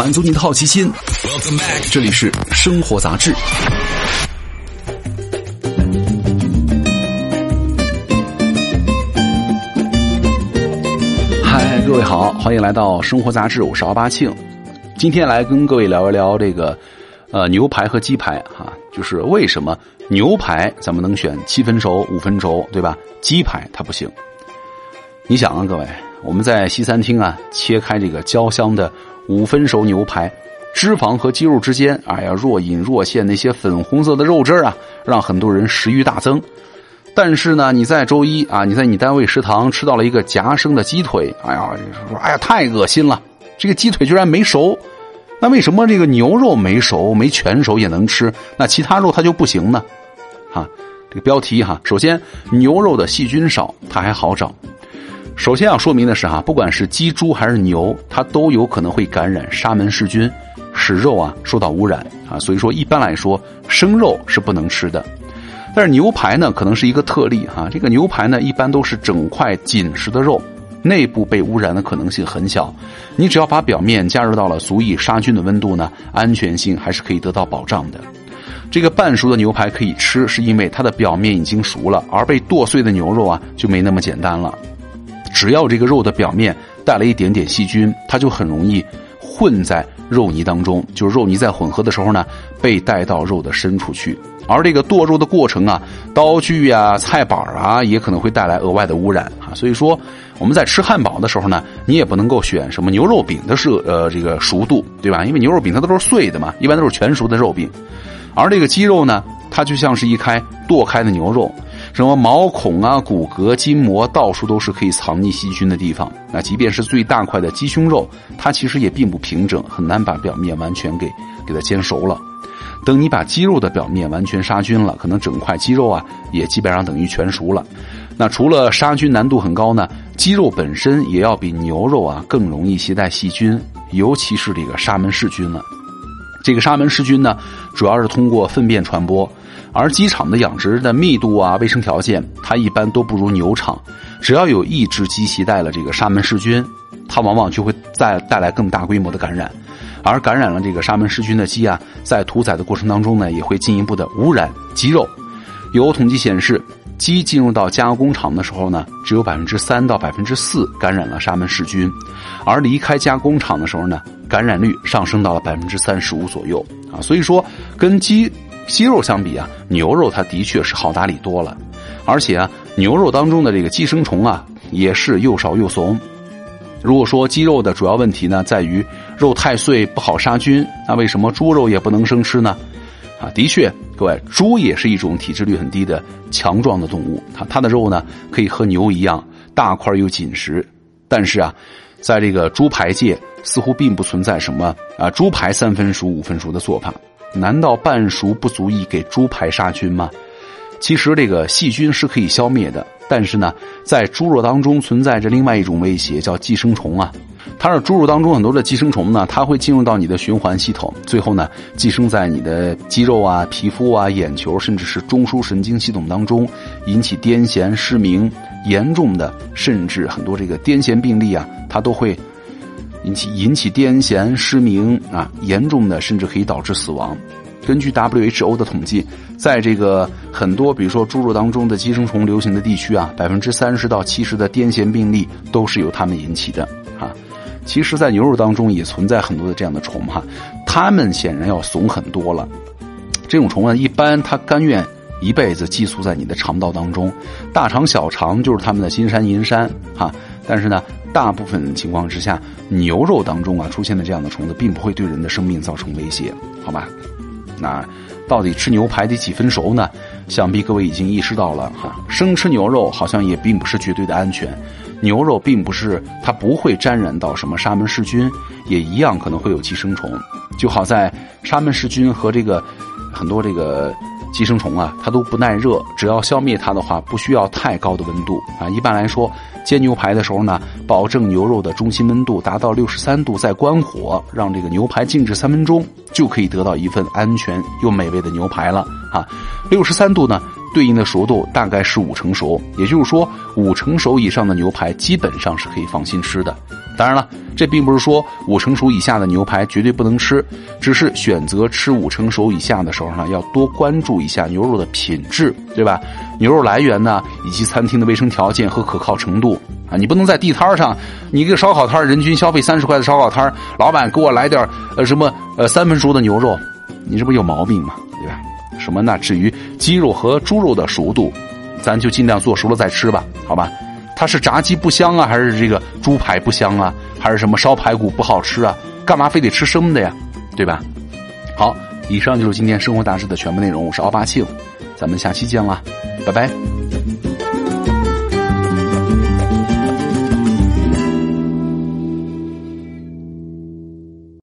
满足你的好奇心。这里是生活杂志。嗨，各位好，欢迎来到生活杂志，我是奥巴庆。今天来跟各位聊一聊这个呃牛排和鸡排哈，就是为什么牛排咱们能选七分熟、五分熟，对吧？鸡排它不行。你想啊，各位，我们在西餐厅啊，切开这个焦香的五分熟牛排，脂肪和肌肉之间，哎呀，若隐若现那些粉红色的肉汁啊，让很多人食欲大增。但是呢，你在周一啊，你在你单位食堂吃到了一个夹生的鸡腿，哎呀，说哎呀太恶心了，这个鸡腿居然没熟。那为什么这个牛肉没熟、没全熟也能吃，那其他肉它就不行呢？哈，这个标题哈，首先牛肉的细菌少，它还好找。首先要说明的是哈，不管是鸡、猪还是牛，它都有可能会感染沙门氏菌，使肉啊受到污染啊。所以说，一般来说生肉是不能吃的。但是牛排呢，可能是一个特例哈。这个牛排呢，一般都是整块紧实的肉，内部被污染的可能性很小。你只要把表面加热到了足以杀菌的温度呢，安全性还是可以得到保障的。这个半熟的牛排可以吃，是因为它的表面已经熟了，而被剁碎的牛肉啊就没那么简单了。只要这个肉的表面带了一点点细菌，它就很容易混在肉泥当中。就是肉泥在混合的时候呢，被带到肉的深处去。而这个剁肉的过程啊，刀具呀、菜板啊，也可能会带来额外的污染啊。所以说，我们在吃汉堡的时候呢，你也不能够选什么牛肉饼的是呃这个熟度，对吧？因为牛肉饼它都是碎的嘛，一般都是全熟的肉饼。而这个鸡肉呢，它就像是一开剁开的牛肉。什么毛孔啊、骨骼、筋膜，到处都是可以藏匿细菌的地方。那即便是最大块的鸡胸肉，它其实也并不平整，很难把表面完全给给它煎熟了。等你把鸡肉的表面完全杀菌了，可能整块鸡肉啊也基本上等于全熟了。那除了杀菌难度很高呢，鸡肉本身也要比牛肉啊更容易携带细菌，尤其是这个沙门氏菌了。这个沙门氏菌呢，主要是通过粪便传播。而鸡场的养殖的密度啊、卫生条件，它一般都不如牛场。只要有一只鸡携带了这个沙门氏菌，它往往就会再带来更大规模的感染。而感染了这个沙门氏菌的鸡啊，在屠宰的过程当中呢，也会进一步的污染鸡肉。有统计显示，鸡进入到加工厂的时候呢，只有百分之三到百分之四感染了沙门氏菌，而离开加工厂的时候呢，感染率上升到了百分之三十五左右啊。所以说，跟鸡。鸡肉相比啊，牛肉它的确是好打理多了，而且啊，牛肉当中的这个寄生虫啊，也是又少又怂。如果说鸡肉的主要问题呢，在于肉太碎不好杀菌，那为什么猪肉也不能生吃呢？啊，的确，各位，猪也是一种体脂率很低的强壮的动物，它它的肉呢，可以和牛一样大块又紧实。但是啊，在这个猪排界，似乎并不存在什么啊猪排三分熟五分熟的做法。难道半熟不足以给猪排杀菌吗？其实这个细菌是可以消灭的，但是呢，在猪肉当中存在着另外一种威胁，叫寄生虫啊。它是猪肉当中很多的寄生虫呢，它会进入到你的循环系统，最后呢，寄生在你的肌肉啊、皮肤啊、眼球，甚至是中枢神经系统当中，引起癫痫、失明，严重的甚至很多这个癫痫病例啊，它都会。引起引起癫痫、失明啊，严重的甚至可以导致死亡。根据 WHO 的统计，在这个很多比如说猪肉当中的寄生虫流行的地区啊，百分之三十到七十的癫痫病例都是由它们引起的啊。其实，在牛肉当中也存在很多的这样的虫哈，它们显然要怂很多了。这种虫呢，一般它甘愿一辈子寄宿在你的肠道当中，大肠、小肠就是它们的金山银山哈。但是呢。大部分情况之下，牛肉当中啊出现的这样的虫子，并不会对人的生命造成威胁，好吧？那到底吃牛排得几分熟呢？想必各位已经意识到了哈，生吃牛肉好像也并不是绝对的安全。牛肉并不是它不会沾染到什么沙门氏菌，也一样可能会有寄生虫。就好在沙门氏菌和这个很多这个。寄生虫啊，它都不耐热，只要消灭它的话，不需要太高的温度啊。一般来说，煎牛排的时候呢，保证牛肉的中心温度达到六十三度，再关火，让这个牛排静置三分钟，就可以得到一份安全又美味的牛排了啊。六十三度呢，对应的熟度大概是五成熟，也就是说，五成熟以上的牛排基本上是可以放心吃的。当然了，这并不是说五成熟以下的牛排绝对不能吃，只是选择吃五成熟以下的时候呢，要多关注一下牛肉的品质，对吧？牛肉来源呢，以及餐厅的卫生条件和可靠程度啊，你不能在地摊上，你一个烧烤摊人均消费三十块的烧烤摊老板给我来点呃什么呃三分熟的牛肉，你这不有毛病吗？对吧？什么呢？至于鸡肉和猪肉的熟度，咱就尽量做熟了再吃吧，好吧？它是炸鸡不香啊，还是这个猪排不香啊，还是什么烧排骨不好吃啊？干嘛非得吃生的呀？对吧？好，以上就是今天生活大事的全部内容。我是奥巴庆，咱们下期见啦，拜拜。